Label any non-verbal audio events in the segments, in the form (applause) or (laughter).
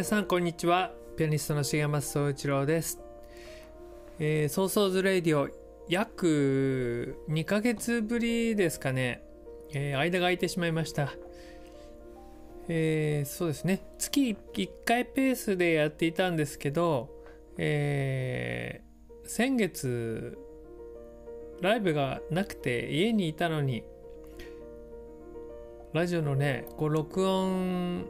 皆さんこんにちは。ピアニストの重松総一郎です、えー、ソーソーズレディオ約2ヶ月ぶりですかね、えー間が空いてしまいました。えーそうですね。月1回ペースでやっていたんですけど、えー先月ライブがなくて家にいたのにラジオのねこう録音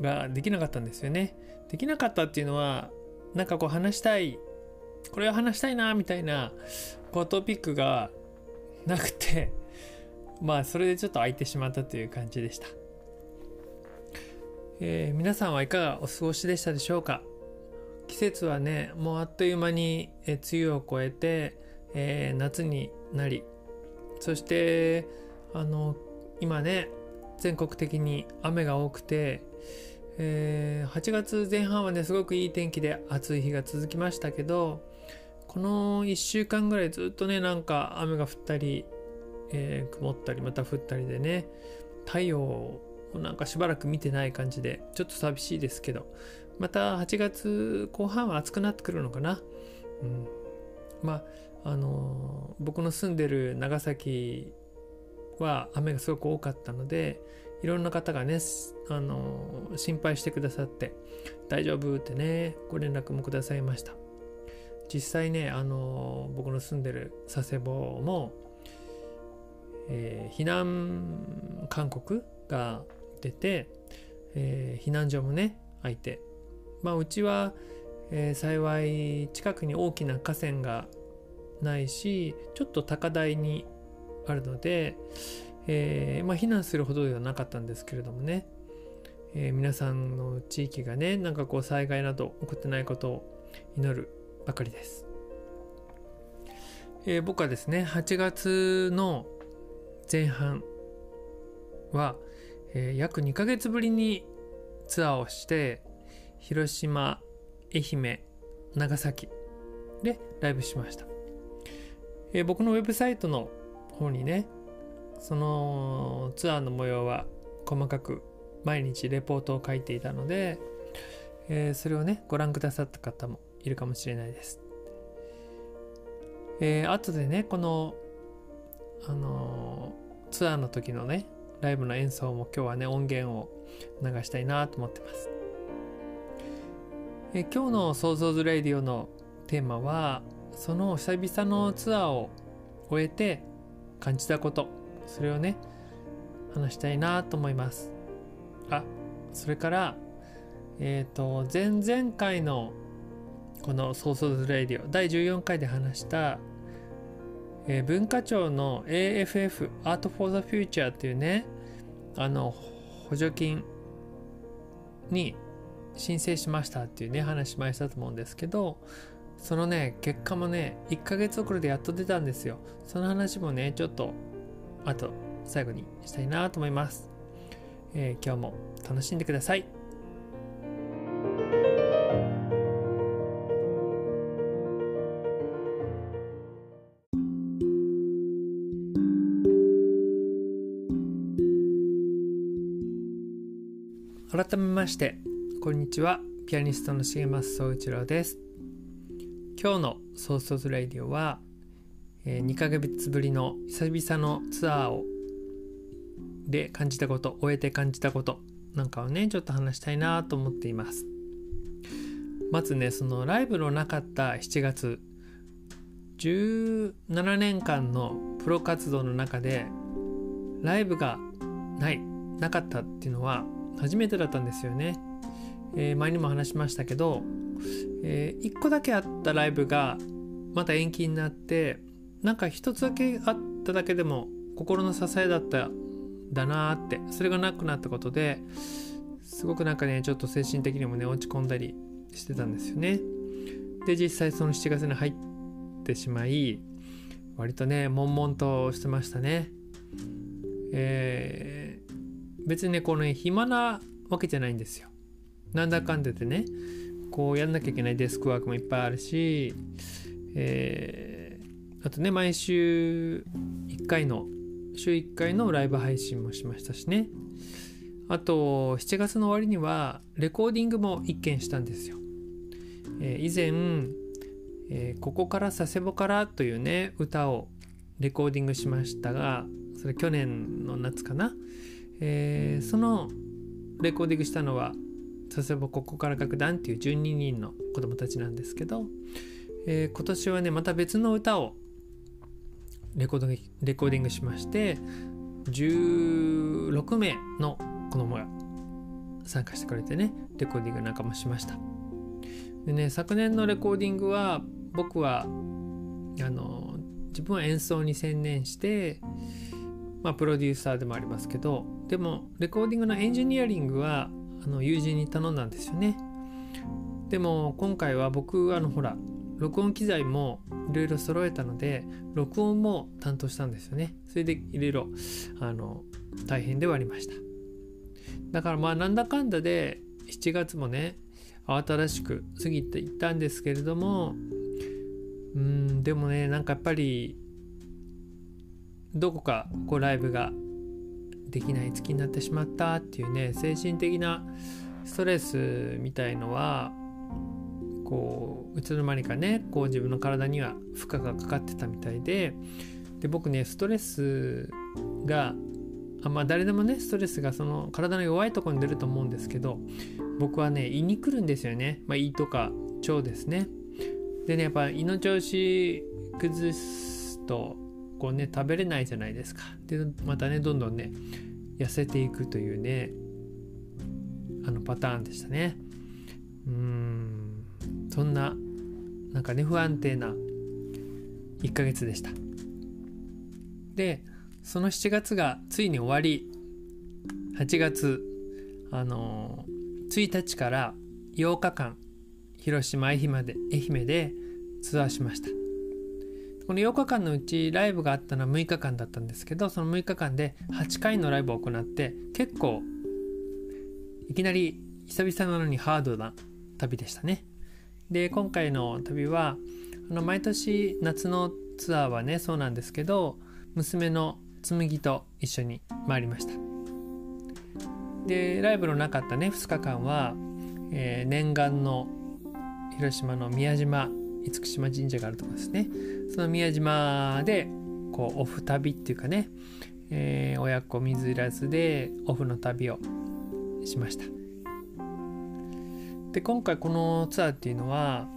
ができなかったんですよね。できなかったっていうのはなんかこう話したいこれを話したいなみたいなこうトピックが (laughs) なくてまあそれでちょっと空いてしまったという感じでした。えー皆さんはいかがお過ごしでしたでしょうか？季節はねもうあっという間に、えー梅雨を越えて、えー夏になりそしてあの今ね全国的に雨が多くて、えー8月前半はねすごくいい天気で暑い日が続きましたけどこの1週間ぐらいずっとねなんか雨が降ったり、えー曇ったりまた降ったりでね太陽をなんかしばらく見てない感じでちょっと寂しいですけどまた8月後半は暑くなってくるのかな、うん、まああのー僕の住んでる長崎は雨がすごく多かったのでいろんな方がねあの心配してくださって大丈夫ってねご連絡もくださいました。実際ねあの僕の住んでる佐世保も、えー避難勧告が出て、えー避難所もね開いてまあうちは、えー幸い近くに大きな河川がないしちょっと高台にあるので、えーまあ、避難するほどではなかったんですけれどもね、えー皆さんの地域がねなんかこう災害など起こってないことを祈るばかりです、えー僕はですね8月の前半は、えー約2ヶ月ぶりにツアーをして広島愛媛長崎でライブしました、えー僕のウェブサイトの方にねそのツアーの模様は細かく毎日レポートを書いていたので、えーそれをねご覧くださった方もいるかもしれないです。えー後でねこの、あのーツアーの時のねライブの演奏も今日はね音源を流したいなと思ってます。えー今日の「ソーソーズ・レイディオ」のテーマはその久々のツアーを終えて感じたことそれをね話したいなと思います。あそれからえっと前々回のこの「ソーソーズ・レイディオ」第14回で話した、えー文化庁の AFF Art for the Future っていうねあの補助金に申請しましたっていうね話しましたと思うんですけどそのね結果もね1ヶ月遅れでやっと出たんですよ。その話もねちょっとあと最後にしたいなと思います、えー今日も楽しんでください。改めましてこんにちは。ピアニストの重松総一郎です。今日の「ソーストズレイディオは」えー2ヶ月ぶりの久々のツアーをで感じたこと終えて感じたことなんかをねちょっと話したいなと思っています。まずねそのライブのなかった7月17年間のプロ活動の中でライブがないなかったっていうのは初めてだったんですよね、えー、前にも話しましたけど、えー、1個だけあったライブがまた延期になってなんか一つだけあっただけでも心の支えだっただなーってそれがなくなったことですごくなんかねちょっと精神的にもね落ち込んだりしてたんですよね。で実際その7月に入ってしまい割とね悶々としてましたね。えー、別にねこのね暇なわけじゃないんですよ。なんだかんだでねこうやんなきゃいけないデスクワークもいっぱいあるし、えー、あとね毎週1回の週1回のライブ配信もしましたしね。あと7月の終わりにはレコーディングも1件したんですよ、えー、以前、えー、ここから佐世保から」というね歌をレコーディングしましたがそれ去年の夏かな、えー、そのレコーディングしたのは佐世保ここから楽団っていう12人の子供たちなんですけど、えー、今年はねまた別の歌をレコードレコーディングしまして16名の子供が参加してくれてねレコーディングなんかもしました。でね昨年のレコーディングは僕はあの自分は演奏に専念してまあプロデューサーでもありますけどでもレコーディングのエンジニアリングはあの友人に頼んだんですよね。でも今回は僕あのほら録音機材もいろいろ揃えたので録音も担当したんですよね。それでいろいろあの大変ではありました。だからまあなんだかんだで7月もね慌ただしく過ぎていったんですけれどもうんでもねなんかやっぱりどこかこうライブができない月になってしまったっていうね精神的なストレスみたいのはこういつの間にかねこう自分の体には負荷がかかってたみたいでで僕ねストレスがあまあ誰でもねストレスがその体の弱いところに出ると思うんですけど僕はね胃に来るんですよね、まあ、胃とか腸ですね。でねやっぱ胃の調子崩すとこうね食べれないじゃないですか。でまたねどんどんね痩せていくというねあのパターンでしたね。うん。そんななんかね不安定な1ヶ月でした。でその7月がついに終わり8月あのー、1日から8日間広島愛媛で愛媛でツアーしました。この8日間のうちライブがあったのは6日間だったんですけどその6日間で8回のライブを行って結構いきなり久々なのにハードな旅でしたね。で今回の旅はあの毎年夏のツアーはねそうなんですけど娘の紬と一緒に回りました。でライブのなかったね2日間は、えー、念願の広島の宮島厳島神社があるとこですね。その宮島でこうオフ旅っていうかね、えー、親子水入らずでオフの旅をしました。で今回このツアーっていうのは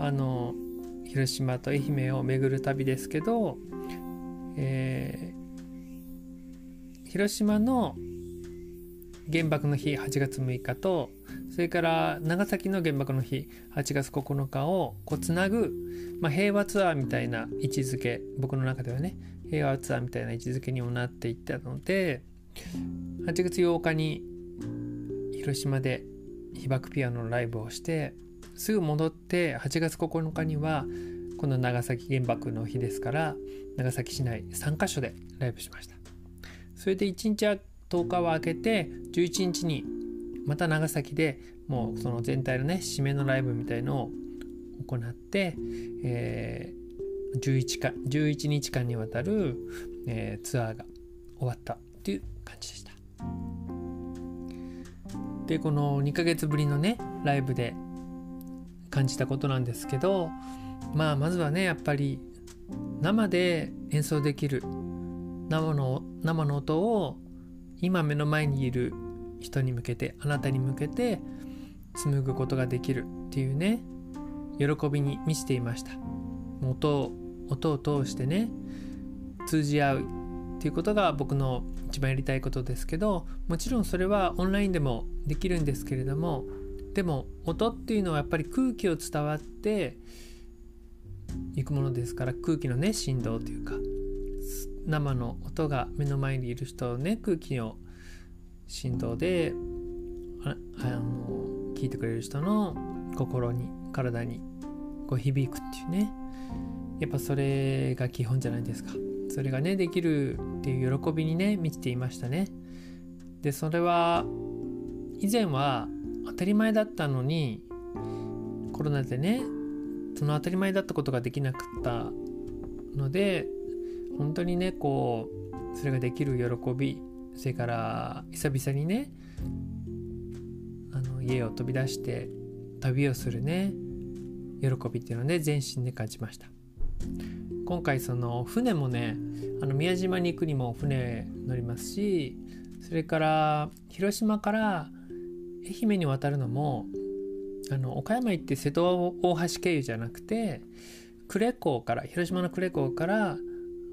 あの広島と愛媛を巡る旅ですけど、えー、広島の原爆の日8月6日とそれから長崎の原爆の日8月9日をこうつなぐ、まあ、平和ツアーみたいな位置づけ僕の中ではね平和ツアーみたいな位置づけにもなっていったので8月8日に広島で被爆ピアノのライブをしてすぐ戻って8月9日にはこの長崎原爆の日ですから長崎市内3カ所でライブしましたそれで1日は10日は明けて11日にまた長崎でもうその全体のね締めのライブみたいのを行って、えー、11, か11日間にわたる、えー、ツアーが終わったっていう感じでした。でこの2ヶ月ぶりのねライブで感じたことなんですけどまあまずはねやっぱり生で演奏できる生の生の音を今目の前にいる人に向けてあなたに向けて紡ぐことができるっていうね喜びに満ちていました。音を音を通してね通じ合うっていうことが僕の一番やりたいことですけどもちろんそれはオンラインでもできるんですけれどもでも音っていうのはやっぱり空気を伝わっていくものですから空気のね振動というか生の音が目の前にいる人をね空気の振動でああの聞いてくれる人の心に体にこう響くっていうね。やっぱそれが基本じゃないですか。それがねできるっていう喜びにね満ちていましたね。でそれは以前は当たり前だったのにコロナでねその当たり前だったことができなかったので本当にねこうそれができる喜びそれから久々にねあの家を飛び出して旅をするね喜びっていうのをね全身で感じました。今回その船もねあの宮島に行くにも船乗りますしそれから広島から愛媛に渡るのもあの岡山行って瀬戸大橋経由じゃなくて呉港から広島の呉港から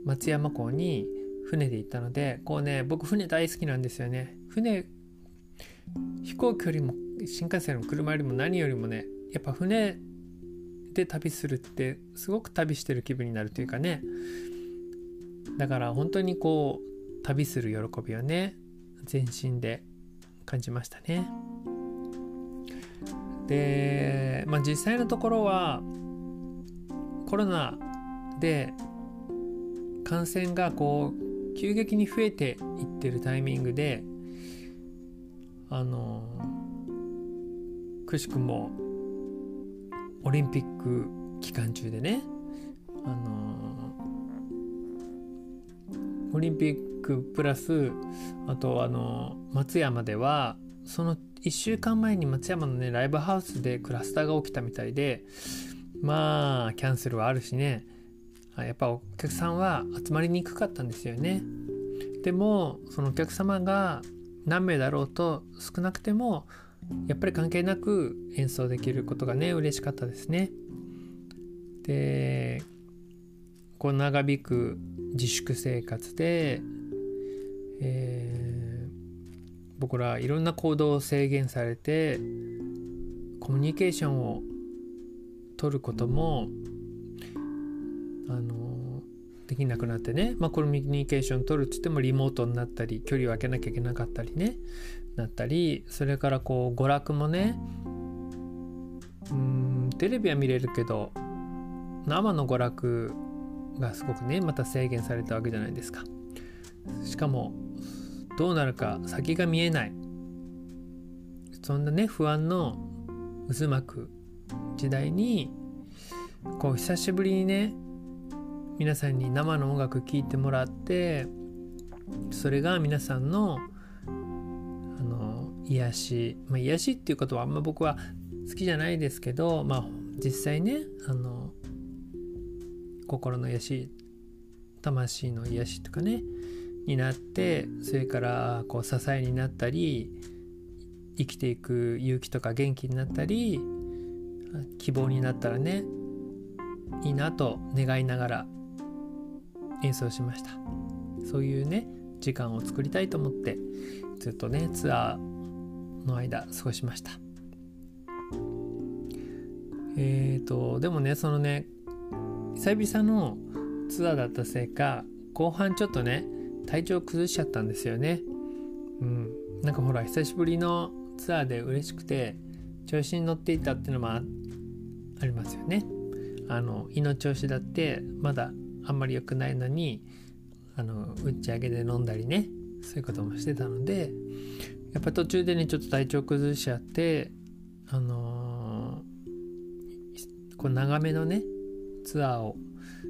松山港に船で行ったのでこうね僕船大好きなんですよね。船飛行機よりも新幹線の車よりも何よりもねやっぱ船で旅するってすごく旅してる気分になるというかね。だから本当にこう旅する喜びをね全身で感じましたね。で、まあ、実際のところはコロナで感染がこう急激に増えていってるタイミングであのくしくもオリンピック期間中でねあのオリンピックプラスあとあの松山ではその1週間前に松山のねライブハウスでクラスターが起きたみたいでまあキャンセルはあるしね。やっぱお客さんは集まりにくかったんですよね。でもそのお客様が何名だろうと少なくてもやっぱり関係なく演奏できることがね嬉しかったですね。でこう長引く自粛生活で、えー、僕らいろんな行動を制限されてコミュニケーションを取ることもあのできなくなってね、まあ、コミュニケーション取るっつってもリモートになったり距離を空けなきゃいけなかったりね。なったりそれからこう娯楽もねうんテレビは見れるけど生の娯楽がすごくねまた制限されたわけじゃないですか。しかもどうなるか先が見えない。そんなね不安の渦巻く時代にこう久しぶりにね皆さんに生の音楽聴いてもらってそれが皆さんの癒し、まあ、癒しっていうことはあんま僕は好きじゃないですけど、まあ、実際ねあの心の癒し魂の癒しとかねになってそれからこう支えになったり生きていく勇気とか元気になったり希望になったらねいいなと願いながら演奏しました。そういうね時間を作りたいと思ってずっとねツアーの間過ごしました。えーとでもねそのね久々のツアーだったせいか後半ちょっとね体調崩しちゃったんですよね。うん。なんかほら久しぶりのツアーで嬉しくて調子に乗っていたっていうのもありますよね。あの胃の調子だってまだあんまり良くないのにあの打ち上げで飲んだりねそういうこともしてたのでやっぱ途中でねちょっと体調崩しちゃってあのー、こう長めのねツアーを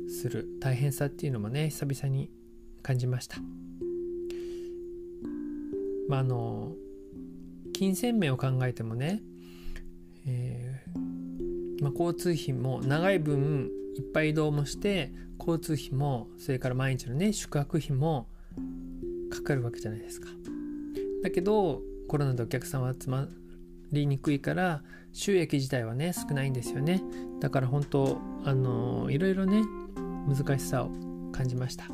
する大変さっていうのもね久々に感じましたまああの金銭面を考えてもね、えーまあ、交通費も長い分いっぱい移動もして交通費もそれから毎日のね宿泊費もかかるわけじゃないですか。だけどコロナでお客さんは集まりにくいから収益自体はね少ないんですよね。だから本当あのいろいろね難しさを感じました。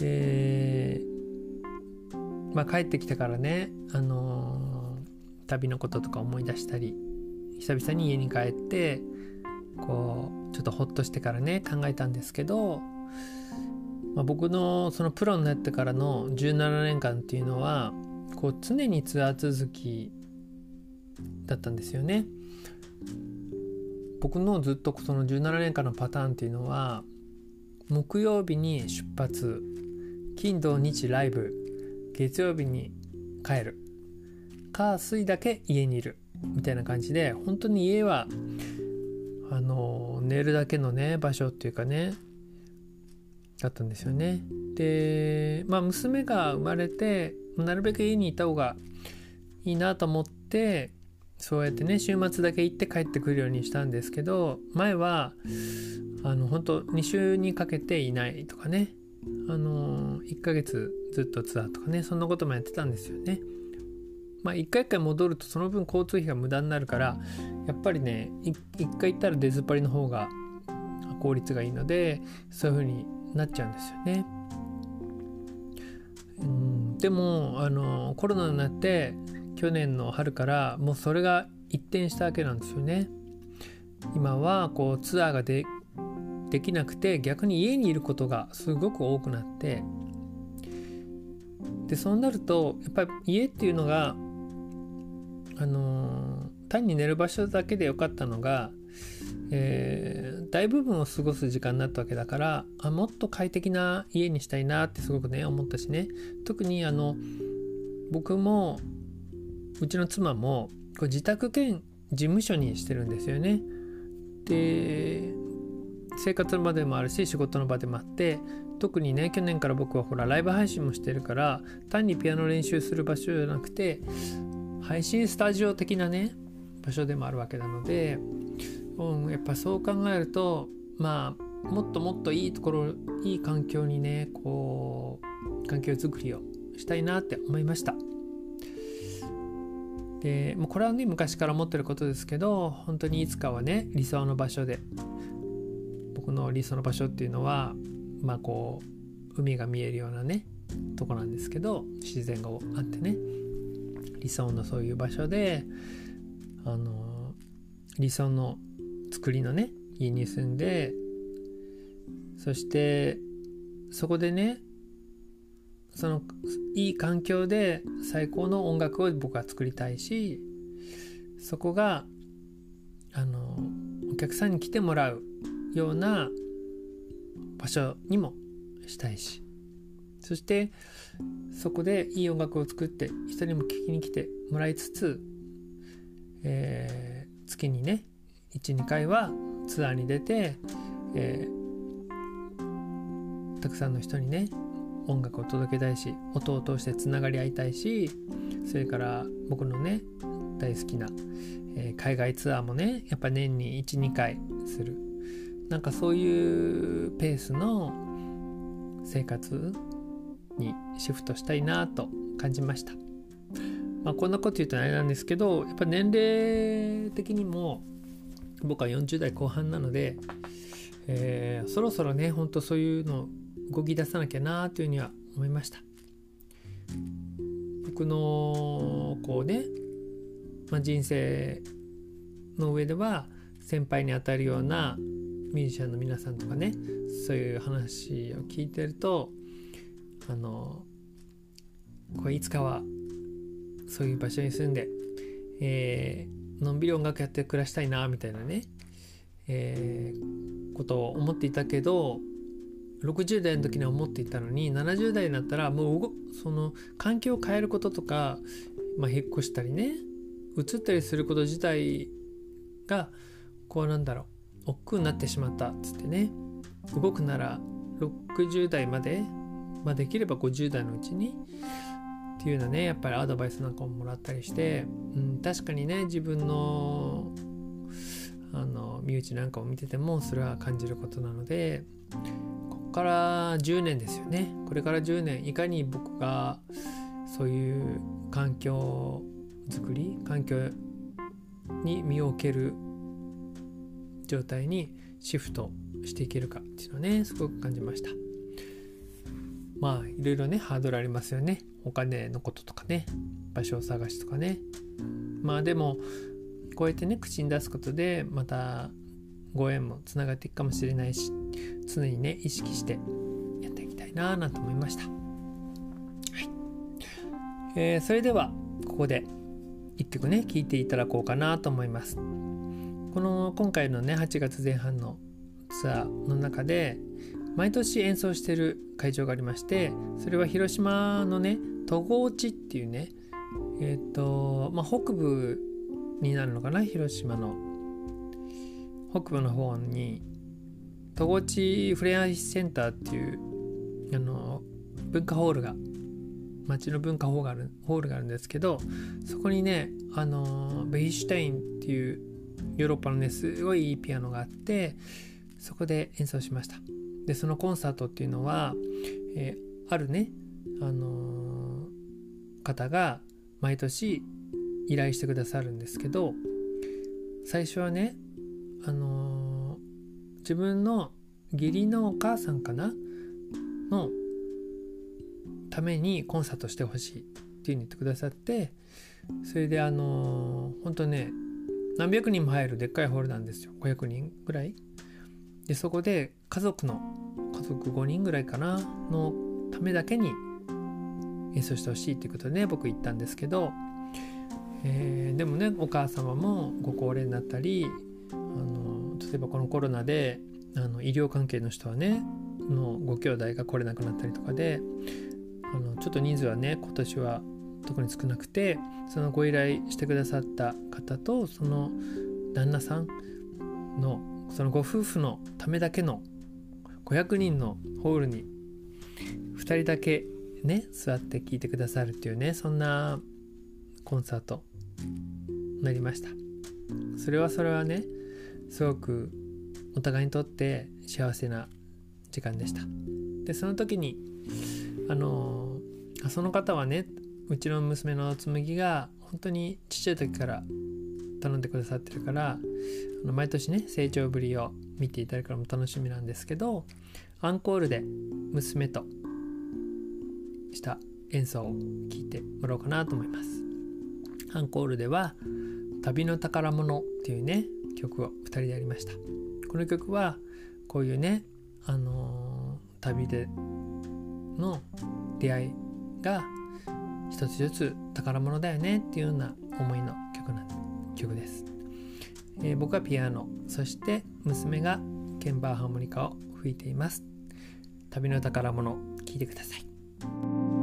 でまあ帰ってきてからねあの旅のこととか思い出したり久々に家に帰ってこうちょっとほっとしてからね考えたんですけど、まあ、僕のそのプロになってからの17年間っていうのはこう常にツアー続きだったんですよね。僕のずっとその17年間のパターンっていうのは木曜日に出発金土日ライブ月曜日に帰る火水だけ家にいるみたいな感じで本当に家はあの寝るだけのね場所っていうかねだったんですよね。でまあ娘が生まれてなるべく家にいた方がいいなと思ってそうやってね週末だけ行って帰ってくるようにしたんですけど前はあの本当2週にかけていないとかね。あの1ヶ月ずっとツアーとかねそんなこともやってたんですよね。まあ一回一回戻るとその分交通費が無駄になるからやっぱりね一回行ったら出ずっぱりの方が効率がいいのでそういう風になっちゃうんですよね。うんでもあのコロナになって去年の春からもうそれが一転したわけなんですよね。今はこうツアーがでできなくて逆に家にいることがすごく多くなってでそうなるとやっぱり家っていうのがあの単に寝る場所だけでよかったのが、えー、大部分を過ごす時間になったわけだからあもっと快適な家にしたいなってすごくね思ったしね特にあの僕もうちの妻もこう自宅兼事務所にしてるんですよね。で生活の場でもあるし仕事の場でもあって特にね去年から僕はほらライブ配信もしてるから単にピアノ練習する場所じゃなくて配信スタジオ的なね場所でもあるわけなので、うん、やっぱそう考えるとまあもっともっといいところいい環境にねこう環境づくりをしたいなって思いました。でもうこれはね昔から思ってることですけど本当にいつかはね理想の場所で僕の理想の場所っていうのはまあこう海が見えるようなねとこなんですけど自然があってね理想のそういう場所であの理想の作りのね家に住んでそしてそこでねそのいい環境で最高の音楽を僕は作りたいしそこがあのお客さんに来てもらうような場所にもしたいしそしてそこでいい音楽を作って人にも聴きに来てもらいつつ、えー、月にね12回はツアーに出て、えー、たくさんの人にね音楽を届けたいし音を通してつながり合いたいしそれから僕のね大好きな、えー、海外ツアーもねやっぱ年に12回するなんかそういうペースの生活にシフトしたいなと感じました。まあ、こんなこと言うとあれなんですけどやっぱ年齢的にも僕は40代後半なので、えー、そろそろねほんとそういうの動き出さなきゃなというふうには思いました。僕のこうね、まあ、人生の上では先輩にあたるようなミュージシャンの皆さんとかねそういう話を聞いてるとあのこれいつかはそういう場所に住んで、えー、のんびり音楽やって暮らしたいなみたいなね、えー、ことを思っていたけど60代の時には思っていたのに70代になったらもうその環境を変えることとか、まあ、引っ越したりね移ったりすること自体がこうなんだろう億劫になってしまったっつってね動くなら60代までまあ、できれば50代のうちにっていうようなねやっぱりアドバイスなんかももらったりして、うん、確かにね自分のあの身内なんかを見ててもそれは感じることなのでここから10年ですよね。これから10年いかに僕がそういう環境づくり環境に身を置ける状態にシフトしていけるかっていうのはねすごく感じました。まあいろいろねハードルありますよね。お金のこととかね場所を探しとかね。まあでもこうやってね口に出すことでまたご縁もつながっていくかもしれないし常にね意識してやっていきたいなぁなんて思いました、はい。えー、それではここで一曲ね聴いていただこうかなと思います。この今回のね8月前半のツアーの中で毎年演奏してる会場がありましてそれは広島のね戸郷地っていうねえっ、ー、とまあ北部になるのかな広島の。北部の方に戸郷地フレアセンターっていうあの文化ホールが町の文化ホールがあるホールがあるんですけどそこにねあのベイシュタインっていうヨーロッパのねすごいいいピアノがあってそこで演奏しました。でそのコンサートっていうのは、えー、あるねあのー、方が毎年依頼してくださるんですけど最初はねあのー、自分の義理のお母さんかな？のためにコンサートしてほしいっていうに言ってくださってそれであのー、本当ね何百人も入るでっかいホールなんですよ。500人ぐらい。でそこで家族の家族5人ぐらいかなのためだけに演奏してほしいっていうことでね僕言ったんですけど、えー、でもねお母様もご高齢になったりあの例えばこのコロナであの医療関係の人はねのご兄弟が来れなくなったりとかであのちょっと人数はね今年は特に少なくてそのご依頼してくださった方とその旦那さんのそのご夫婦のためだけの500人のホールに2人だけね座って聴いてくださるっていうねそんなコンサートになりました。それはそれはねすごくお互いにとって幸せな時間でした。でその時にあのその方はねうちの娘の紬が本当にちっちゃい時から頼んでくださってるからあの毎年ね成長ぶりを見ていただくのも楽しみなんですけどアンコールで娘とした演奏を聴いてもらおうかなと思います。アンコールでは「旅の宝物」っていうね曲を2人でやりました。この曲はこういうねあのー、旅での出会いが一つずつ宝物だよねっていうような思いの曲なん曲です、えー、僕はピアノ。そして娘が鍵盤ハーモニカを吹いています。旅の宝物聞いてください。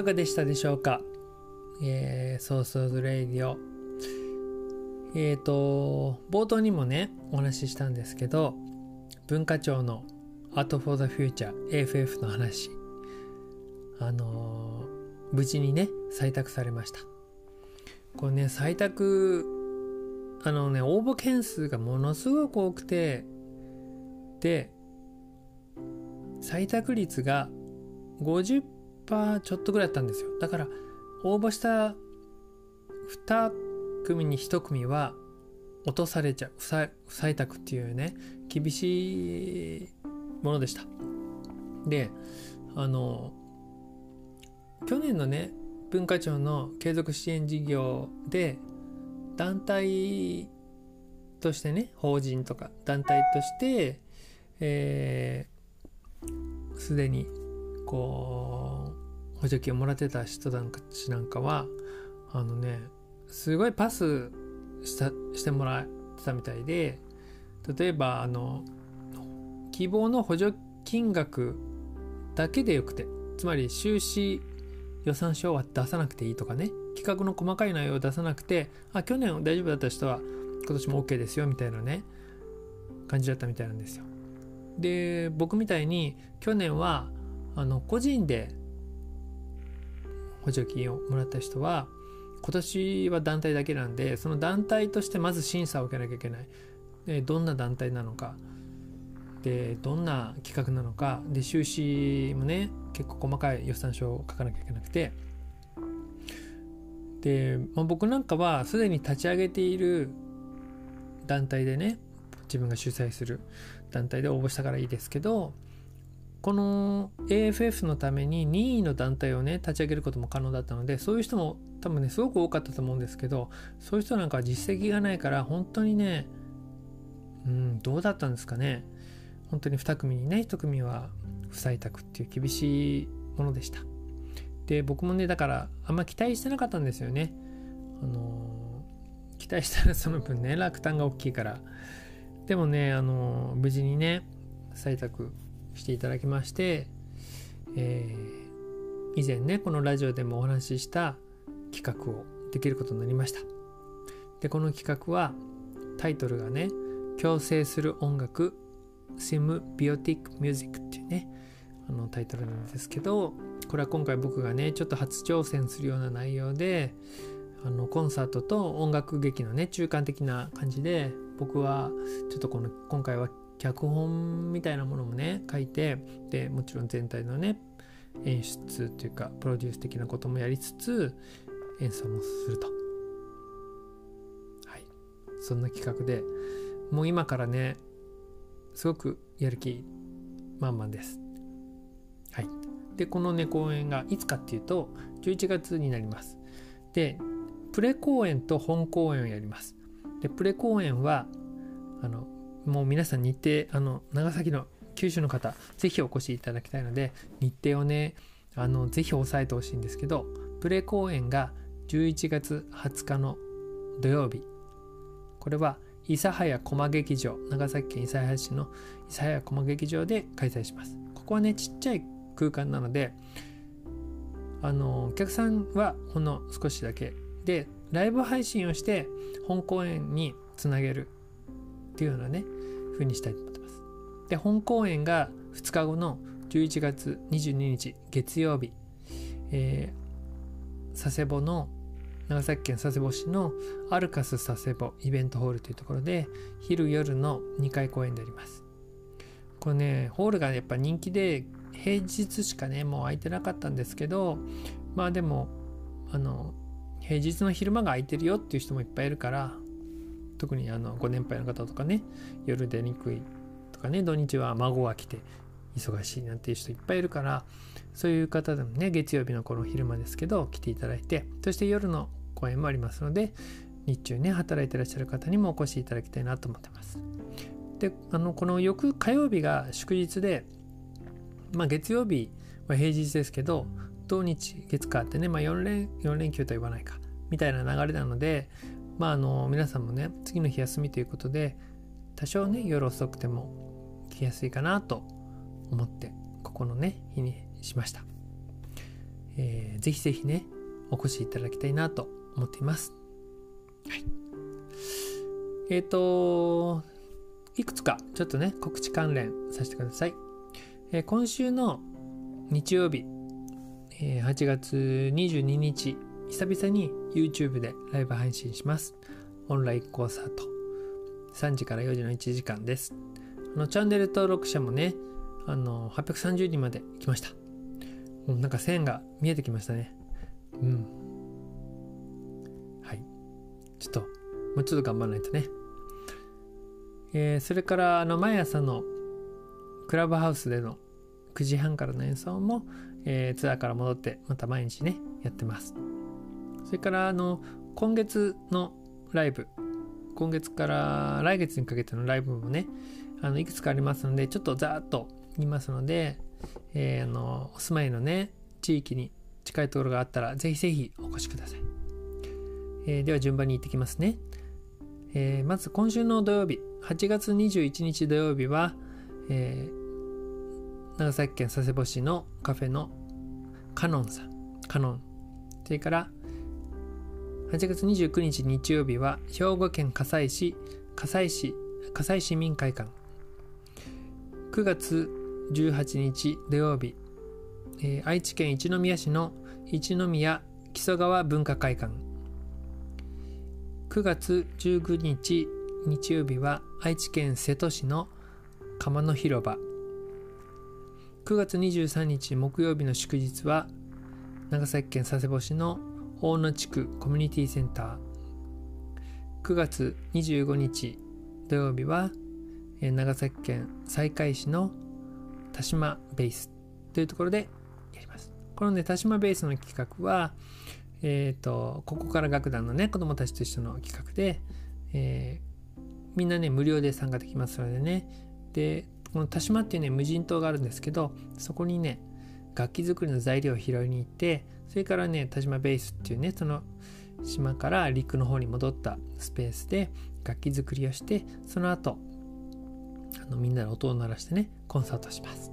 かがでしたでしょうか？えー、ソーソーズレイディオ。えっ、ー、と冒頭にもねお話ししたんですけど文化庁の Arts for the Future AFF の話あのー、無事にね採択されました。これね採択あのね応募件数がものすごく多くてで採択率が50%ちょっとぐらいだったんですよ。だから応募した2組に1組は落とされちゃう不採択っていうね厳しいものでした。であの去年のね文化庁の継続支援事業で団体としてね法人とか団体としてえー、すでにこう補助金をもらってた人たちなんかはあのねすごいパスしたしてもらってたみたいで例えばあの希望の補助金額だけでよくてつまり収支予算書は出さなくていいとかね企画の細かい内容を出さなくてあ去年大丈夫だった人は今年も OK ですよみたいなね感じだったみたいなんですよ。で僕みたいに去年はあの個人で補助金をもらった人は今年は団体だけなんでその団体としてまず審査を受けなきゃいけない。でどんな団体なのか。でどんな企画なのか。で収支もね結構細かい予算書を書かなきゃいけなくて。で、まあ、僕なんかはすでに立ち上げている団体でね自分が主催する団体で応募したからいいですけどこの AFF のために任意の団体をね立ち上げることも可能だったのでそういう人も多分ねすごく多かったと思うんですけどそういう人なんかは実績がないから本当にねうんどうだったんですかね。本当に2組にね1組は不採択っていう厳しいものでした。で僕もねだからあんま期待してなかったんですよね。あの期待したらその分ね落胆が大きいから。でもねあの無事にね採択していただきまして、えー、以前ねこのラジオでもお話しした企画をできることになりました。でこの企画はタイトルがね共生する音楽シムビオティックミュージックっていうねあのタイトルなんですけどこれは今回僕がねちょっと初挑戦するような内容であのコンサートと音楽劇のね中間的な感じで僕はちょっとこの今回は脚本みたいなものもね書いてでもちろん全体のね演出というかプロデュース的なこともやりつつ演奏もするとはいそんな企画でもう今からねすごくやる気満々です。はい。で、このね、公演がいつかっていうと、11月になります。で、プレ公演と本公演をやります。で、プレ公演は、あの、もう皆さん日程、あの、長崎の九州の方、ぜひお越しいただきたいので、日程をね、あの、ぜひ押さえてほしいんですけど、プレ公演が11月20日の土曜日。これは諫早駒劇場長崎県諫早市の諫早駒劇場で開催しますここはねちっちゃい空間なのであのお客さんはほんの少しだけでライブ配信をして本公演につなげるていうようなね風にしたいと思ってます。で本公演が2日後の11月22日月曜日、えー、佐世保の長崎県佐世保市のアルカス佐世保イベントホールというところで昼夜の2回公演であります。これねホールがやっぱ人気で平日しかねもう空いてなかったんですけどまあでもあの平日の昼間が空いてるよっていう人もいっぱいいるから特にあのご年配の方とかね夜出にくいとかね土日は孫が来て忙しいなんていう人いっぱいいるからそういう方でもね月曜日のこの昼間ですけど来ていただいてそして夜の公演もありますので日中ね働いてらっしゃる方にもお越しいただきたいなと思ってます。であのこの翌火曜日が祝日でまあ月曜日は平日ですけど土日月火ってね、まあ、4連4連休とは言わないかみたいな流れなのでまああの皆さんもね次の日休みということで多少ね夜遅くても来やすいかなと思ってここのね日にしましたえー、ぜひぜひねお越しいただきたいなと思っています。はい、えっ、ー、といくつかちょっとね告知関連させてください。えー、今週の日曜日、えー、8月22日久々に YouTube でライブ配信します。オンラインコンサート。3時から4時の1時間です。あのチャンネル登録者もね、あの830人まで来ました。もうなんか線が見えてきましたね。うん。はい。ちょっと、もうちょっと頑張らないとね。えー、それからあの毎朝のクラブハウスでの9時半からの演奏も、えー、ツアーから戻ってまた毎日ねやってますそれからあの今月のライブ今月から来月にかけてのライブもねあのいくつかありますのでちょっとざーっと言いますので、えー、あのお住まいのね地域に近いところがあったらぜひぜひお越しください、えー、では順番に行ってきますね、えー、まず今週の土曜日8月21日土曜日は、えー、長崎県佐世保市のカフェのカノンさんカノン。それから8月29日日曜日は兵庫県加西市加西市加西市民会館。9月18日土曜日、えー、愛知県一宮市の一宮木曽川文化会館。9月19日日曜日は愛知県瀬戸市の釜の広場。9月23日木曜日の祝日は長崎県佐世保市の大野地区コミュニティセンター9月25日土曜日は長崎県西海市の田島ベースというところでやります。このね田島ベースの企画はえっ、ー、とここから楽団のね子供たちと一緒の企画で、えー、みんなね無料で参加できますのでね。でこの田島っていうね無人島があるんですけどそこにね楽器作りの材料を拾いに行ってそれからね田島ベースっていうねその島から陸の方に戻ったスペースで楽器作りをしてその後あのみんなで音を鳴らしてねコンサートします、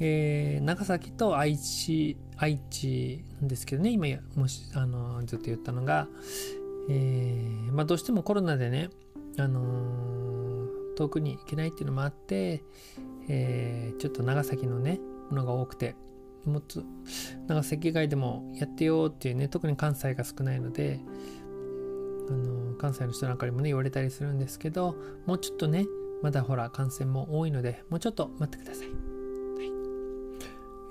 えー、長崎と愛知愛知なんですけどね今もしあのずっと言ったのが、えー、まあ、どうしてもコロナでね、あのー、遠くに行けないっていうのもあって、えちょっと長崎のねものが多くてもっと長崎以外でもやってよっていうね特に関西が少ないのであの関西の人なんかにもね言われたりするんですけどもうちょっとねまだほら感染も多いのでもうちょっと待ってください、はい、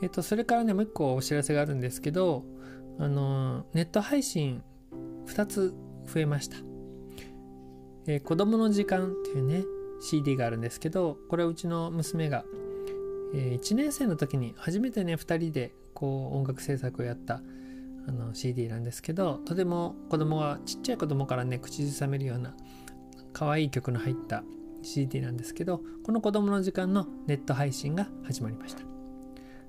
えっ、とそれからねもう一個お知らせがあるんですけどあのネット配信2つ増えました、えー、子供の時間っていうね CD があるんですけどこれはうちの娘がえ、1年生の時に初めてね2人でこう音楽制作をやったあの CD なんですけどとても子供がちっちゃい子供からね口ずさめるような可愛い曲の入った CD なんですけどこの子供の時間のネット配信が始まりました。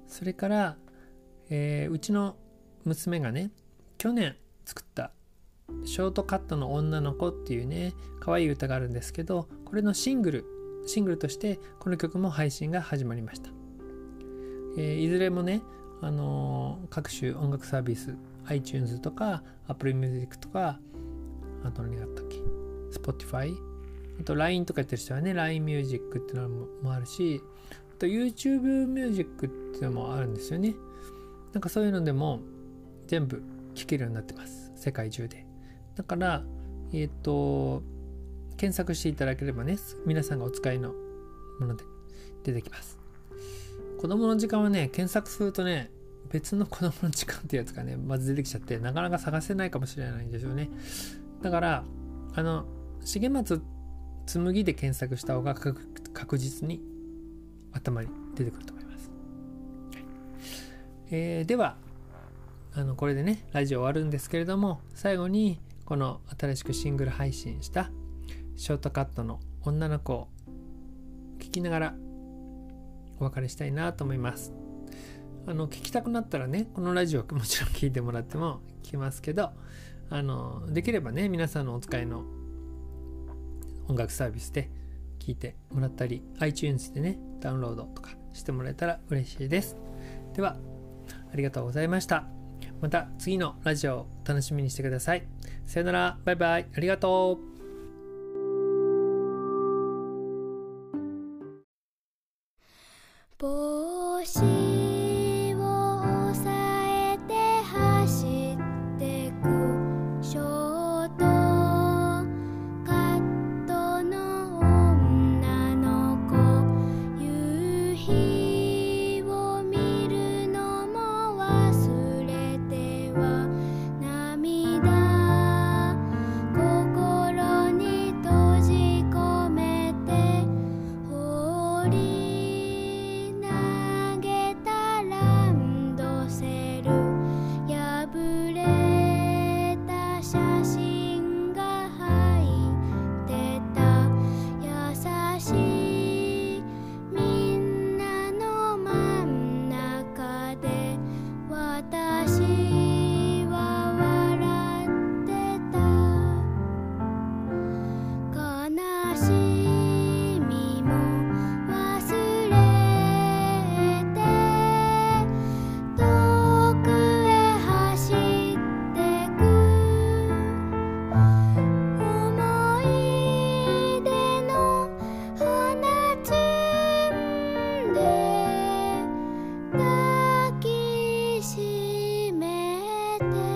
それから、えー、うちの娘がね去年作ったショートカットの女の子っていうね可愛い歌があるんですけどこれのシングルシングルとしてこの曲も配信が始まりました、えー、いずれもね、あのー、各種音楽サービス iTunes とか Apple Music とかあと何があったっけ Spotify あと LINE とかやってる人はね LINE Music っていうのもあるしあと YouTube Music っていうのもあるんですよね。なんかそういうのでも全部聴けるようになってます。世界中で。だからえっ、ー、と検索していただければね、皆さんがお使いのもので出てきます。子供の時間はね、検索するとね、別の子供の時間ってやつがね、まず出てきちゃって、なかなか探せないかもしれないんですよね。だから、あの、重松紬で検索した方が確実に頭に出てくると思います。えー、では、あのこれでね、ラジオ終わるんですけれども、最後にこの新しくシングル配信したショートカットの女の子を聞きながらお別れしたいなと思います。あの聞きたくなったらねこのラジオもちろん聞いてもらっても聞きますけどあのできればね皆さんのお使いの音楽サービスで聞いてもらったり iTunes でねダウンロードとかしてもらえたら嬉しいです。ではありがとうございました。また次のラジオを楽しみにしてください。さよなら。バイバイ。ありがとう。帽子 day.